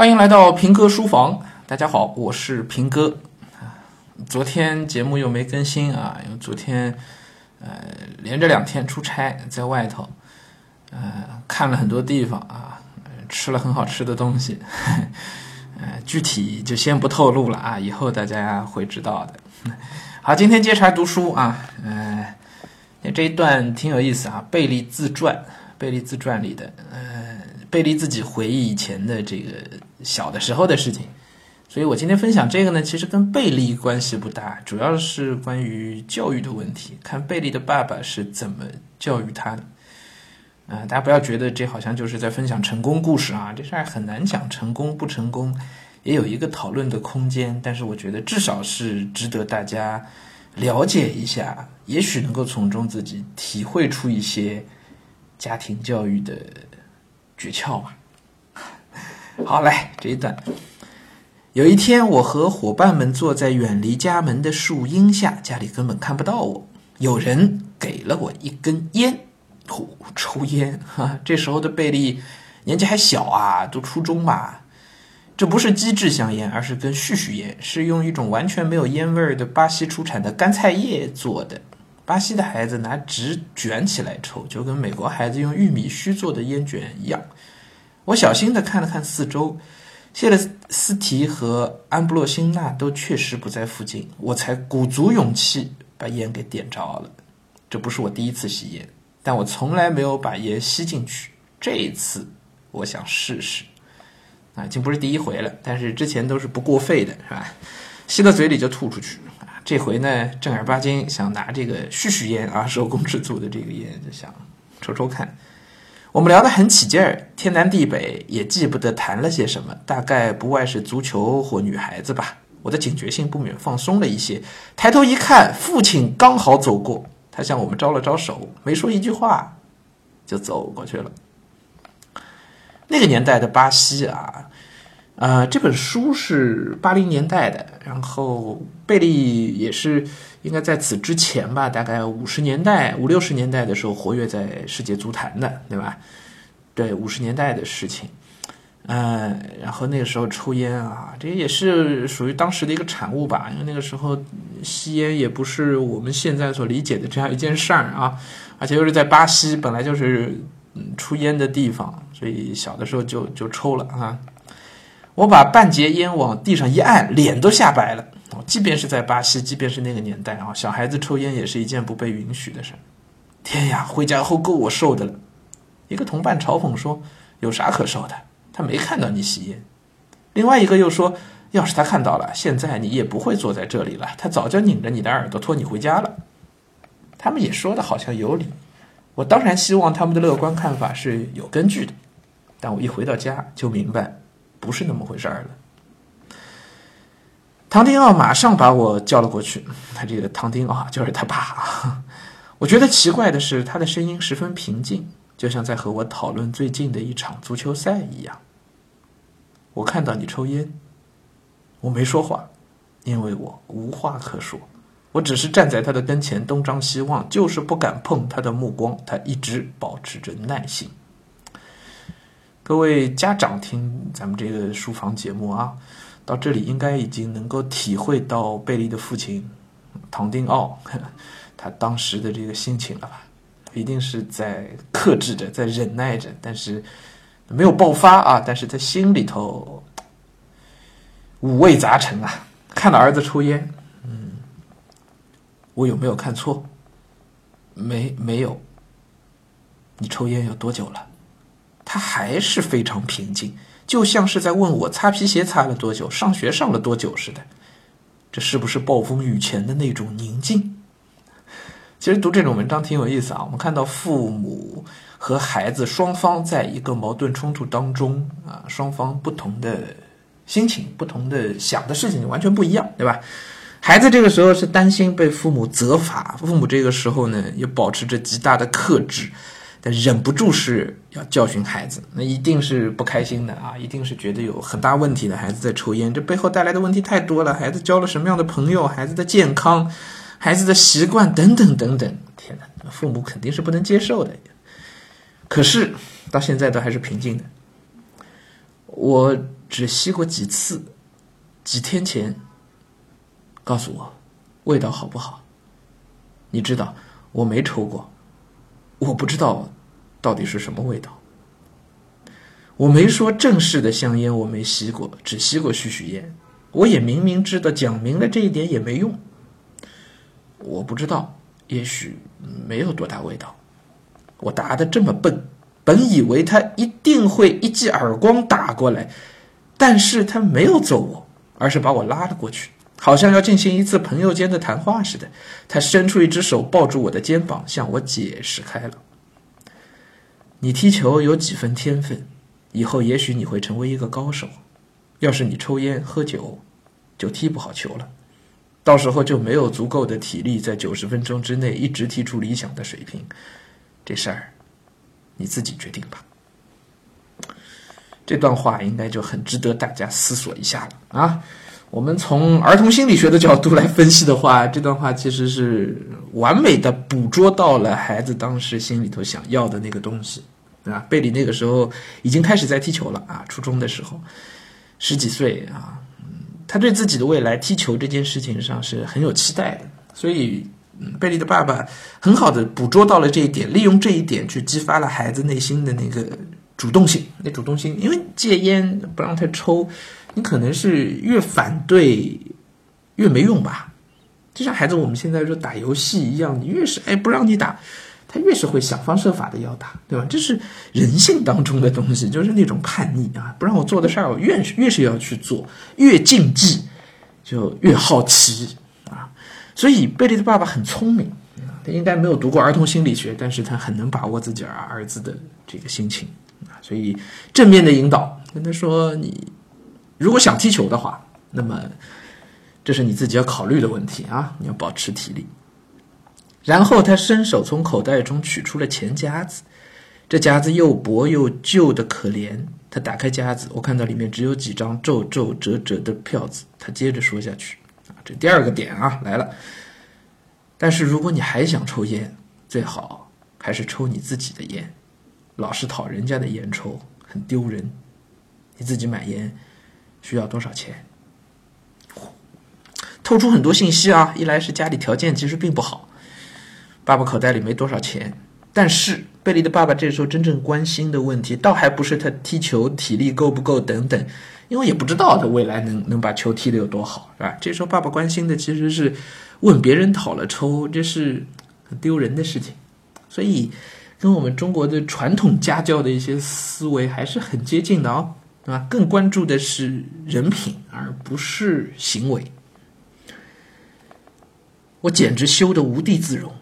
欢迎来到平哥书房，大家好，我是平哥。昨天节目又没更新啊，因为昨天呃连着两天出差，在外头，呃看了很多地方啊，吃了很好吃的东西，呃具体就先不透露了啊，以后大家会知道的。好，今天接茬读书啊，呃这一段挺有意思啊，贝利自传，贝利自传里的呃贝利自己回忆以前的这个小的时候的事情。所以我今天分享这个呢，其实跟贝利关系不大，主要是关于教育的问题，看贝利的爸爸是怎么教育他的。啊、大家不要觉得这好像就是在分享成功故事啊，这事儿很难讲，成功不成功也有一个讨论的空间。但是我觉得至少是值得大家了解一下，也许能够从中自己体会出一些家庭教育的诀窍吧。好，来这一段。有一天，我和伙伴们坐在远离家门的树荫下，家里根本看不到我。有人给了我一根烟，呼，抽 烟哈。这时候的贝利年纪还小啊，读初中吧。这不是机制香烟，而是根絮絮烟，是用一种完全没有烟味儿的巴西出产的干菜叶做的。巴西的孩子拿纸卷起来抽，就跟美国孩子用玉米须做的烟卷一样。我小心地看了看四周。谢勒斯提和安布洛辛纳都确实不在附近，我才鼓足勇气把烟给点着了。这不是我第一次吸烟，但我从来没有把烟吸进去。这一次，我想试试。啊，已经不是第一回了，但是之前都是不过肺的，是吧？吸到嘴里就吐出去。这回呢，正儿八经想拿这个絮絮烟啊，手工制作的这个烟，就想抽抽看。我们聊得很起劲儿，天南地北，也记不得谈了些什么，大概不外是足球或女孩子吧。我的警觉性不免放松了一些，抬头一看，父亲刚好走过，他向我们招了招手，没说一句话，就走过去了。那个年代的巴西啊，呃，这本书是八零年代的，然后贝利也是。应该在此之前吧，大概五十年代、五六十年代的时候，活跃在世界足坛的，对吧？对，五十年代的事情，嗯，然后那个时候抽烟啊，这也是属于当时的一个产物吧。因为那个时候吸烟也不是我们现在所理解的这样一件事儿啊，而且又是在巴西，本来就是嗯出烟的地方，所以小的时候就就抽了啊。我把半截烟往地上一按，脸都吓白了。即便是在巴西，即便是那个年代啊，小孩子抽烟也是一件不被允许的事。天呀，回家后够我受的了。一个同伴嘲讽说：“有啥可受的？他没看到你吸烟。”另外一个又说：“要是他看到了，现在你也不会坐在这里了，他早就拧着你的耳朵拖你回家了。”他们也说的好像有理。我当然希望他们的乐观看法是有根据的，但我一回到家就明白，不是那么回事儿了。唐丁奥马上把我叫了过去。他这个唐丁奥 就是他爸。我觉得奇怪的是，他的声音十分平静，就像在和我讨论最近的一场足球赛一样。我看到你抽烟，我没说话，因为我无话可说。我只是站在他的跟前，东张西望，就是不敢碰他的目光。他一直保持着耐心。各位家长听咱们这个书房节目啊。到这里应该已经能够体会到贝利的父亲唐丁奥 他当时的这个心情了吧？一定是在克制着，在忍耐着，但是没有爆发啊！但是在心里头五味杂陈啊！看到儿子抽烟，嗯，我有没有看错？没，没有。你抽烟有多久了？他还是非常平静。就像是在问我擦皮鞋擦了多久，上学上了多久似的，这是不是暴风雨前的那种宁静？其实读这种文章挺有意思啊。我们看到父母和孩子双方在一个矛盾冲突当中啊，双方不同的心情、不同的想的事情完全不一样，对吧？孩子这个时候是担心被父母责罚，父母这个时候呢也保持着极大的克制。但忍不住是要教训孩子，那一定是不开心的啊！一定是觉得有很大问题的孩子在抽烟，这背后带来的问题太多了。孩子交了什么样的朋友，孩子的健康，孩子的习惯等等等等，天哪，父母肯定是不能接受的。可是到现在都还是平静的。我只吸过几次，几天前。告诉我，味道好不好？你知道我没抽过，我不知道到底是什么味道。我没说正式的香烟我没吸过，只吸过絮絮烟。我也明明知道，讲明了这一点也没用。我不知道，也许没有多大味道。我答的这么笨，本以为他一定会一记耳光打过来，但是他没有揍我，而是把我拉了过去。好像要进行一次朋友间的谈话似的，他伸出一只手抱住我的肩膀，向我解释开了：“你踢球有几分天分，以后也许你会成为一个高手。要是你抽烟喝酒，就踢不好球了，到时候就没有足够的体力在九十分钟之内一直踢出理想的水平。这事儿你自己决定吧。”这段话应该就很值得大家思索一下了啊。我们从儿童心理学的角度来分析的话，这段话其实是完美的捕捉到了孩子当时心里头想要的那个东西，啊，贝里那个时候已经开始在踢球了啊，初中的时候，十几岁啊，他对自己的未来踢球这件事情上是很有期待的，所以，贝利的爸爸很好的捕捉到了这一点，利用这一点去激发了孩子内心的那个主动性，那主动性，因为戒烟不让他抽。你可能是越反对越没用吧，就像孩子我们现在说打游戏一样，你越是哎不让你打，他越是会想方设法的要打，对吧？这是人性当中的东西，就是那种叛逆啊！不让我做的事儿，我越是越是要去做，越禁忌就越好奇啊！所以贝利的爸爸很聪明他应该没有读过儿童心理学，但是他很能把握自己儿儿子的这个心情啊，所以正面的引导跟他说你。如果想踢球的话，那么这是你自己要考虑的问题啊！你要保持体力。然后他伸手从口袋中取出了钱夹子，这夹子又薄又旧的可怜。他打开夹子，我看到里面只有几张皱皱褶褶的票子。他接着说下去：“啊，这第二个点啊来了。但是如果你还想抽烟，最好还是抽你自己的烟，老是讨人家的烟抽，很丢人。你自己买烟。”需要多少钱？透出很多信息啊！一来是家里条件其实并不好，爸爸口袋里没多少钱。但是贝利的爸爸这时候真正关心的问题，倒还不是他踢球体力够不够等等，因为也不知道他未来能能把球踢得有多好，是吧？这时候爸爸关心的其实是问别人讨了抽，这是很丢人的事情。所以跟我们中国的传统家教的一些思维还是很接近的哦。对吧？更关注的是人品，而不是行为。我简直羞得无地自容。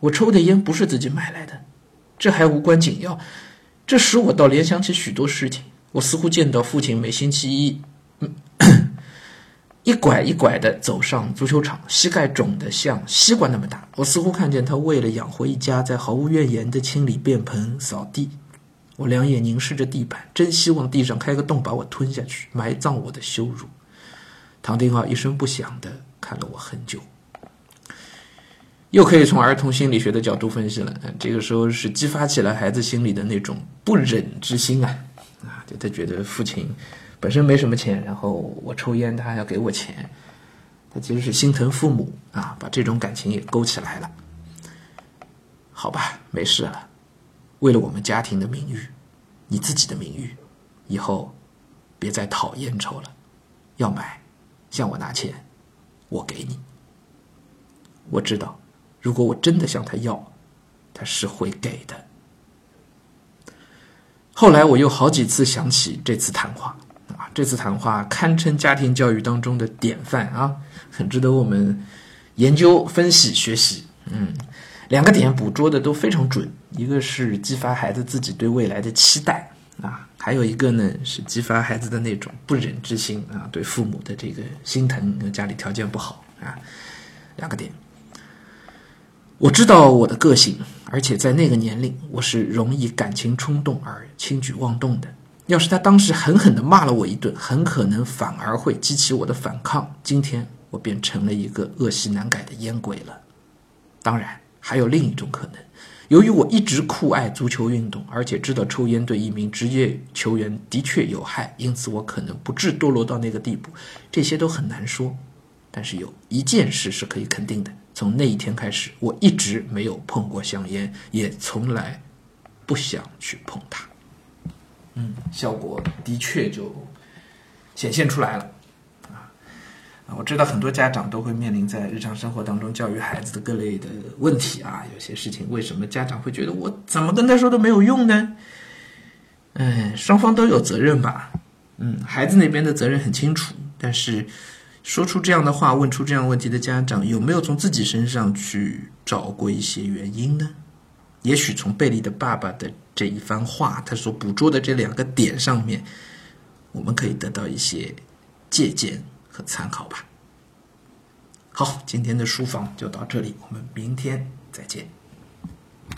我抽的烟不是自己买来的，这还无关紧要。这使我倒联想起许多事情。我似乎见到父亲每星期一，一拐一拐的走上足球场，膝盖肿得像西瓜那么大。我似乎看见他为了养活一家，在毫无怨言的清理便盆、扫地。我两眼凝视着地板，真希望地上开个洞把我吞下去，埋葬我的羞辱。唐丁浩一声不响的看了我很久，又可以从儿童心理学的角度分析了。这个时候是激发起了孩子心里的那种不忍之心啊啊！就他觉得父亲本身没什么钱，然后我抽烟，他还要给我钱，他其实是心疼父母啊，把这种感情也勾起来了。好吧，没事了。为了我们家庭的名誉，你自己的名誉，以后别再讨烟抽了。要买，向我拿钱，我给你。我知道，如果我真的向他要，他是会给的。后来我又好几次想起这次谈话，这次谈话堪称家庭教育当中的典范啊，很值得我们研究、分析、学习。嗯。两个点捕捉的都非常准，一个是激发孩子自己对未来的期待啊，还有一个呢是激发孩子的那种不忍之心啊，对父母的这个心疼，家里条件不好啊，两个点。我知道我的个性，而且在那个年龄，我是容易感情冲动而轻举妄动的。要是他当时狠狠地骂了我一顿，很可能反而会激起我的反抗，今天我便成了一个恶习难改的烟鬼了。当然。还有另一种可能，由于我一直酷爱足球运动，而且知道抽烟对一名职业球员的确有害，因此我可能不致堕落到那个地步。这些都很难说，但是有一件事是可以肯定的：从那一天开始，我一直没有碰过香烟，也从来不想去碰它。嗯，效果的确就显现出来了。啊我知道很多家长都会面临在日常生活当中教育孩子的各类的问题啊，有些事情为什么家长会觉得我怎么跟他说都没有用呢？嗯，双方都有责任吧。嗯，孩子那边的责任很清楚，但是说出这样的话、问出这样问题的家长，有没有从自己身上去找过一些原因呢？也许从贝利的爸爸的这一番话，他所捕捉的这两个点上面，我们可以得到一些借鉴。和参考吧。好，今天的书房就到这里，我们明天再见。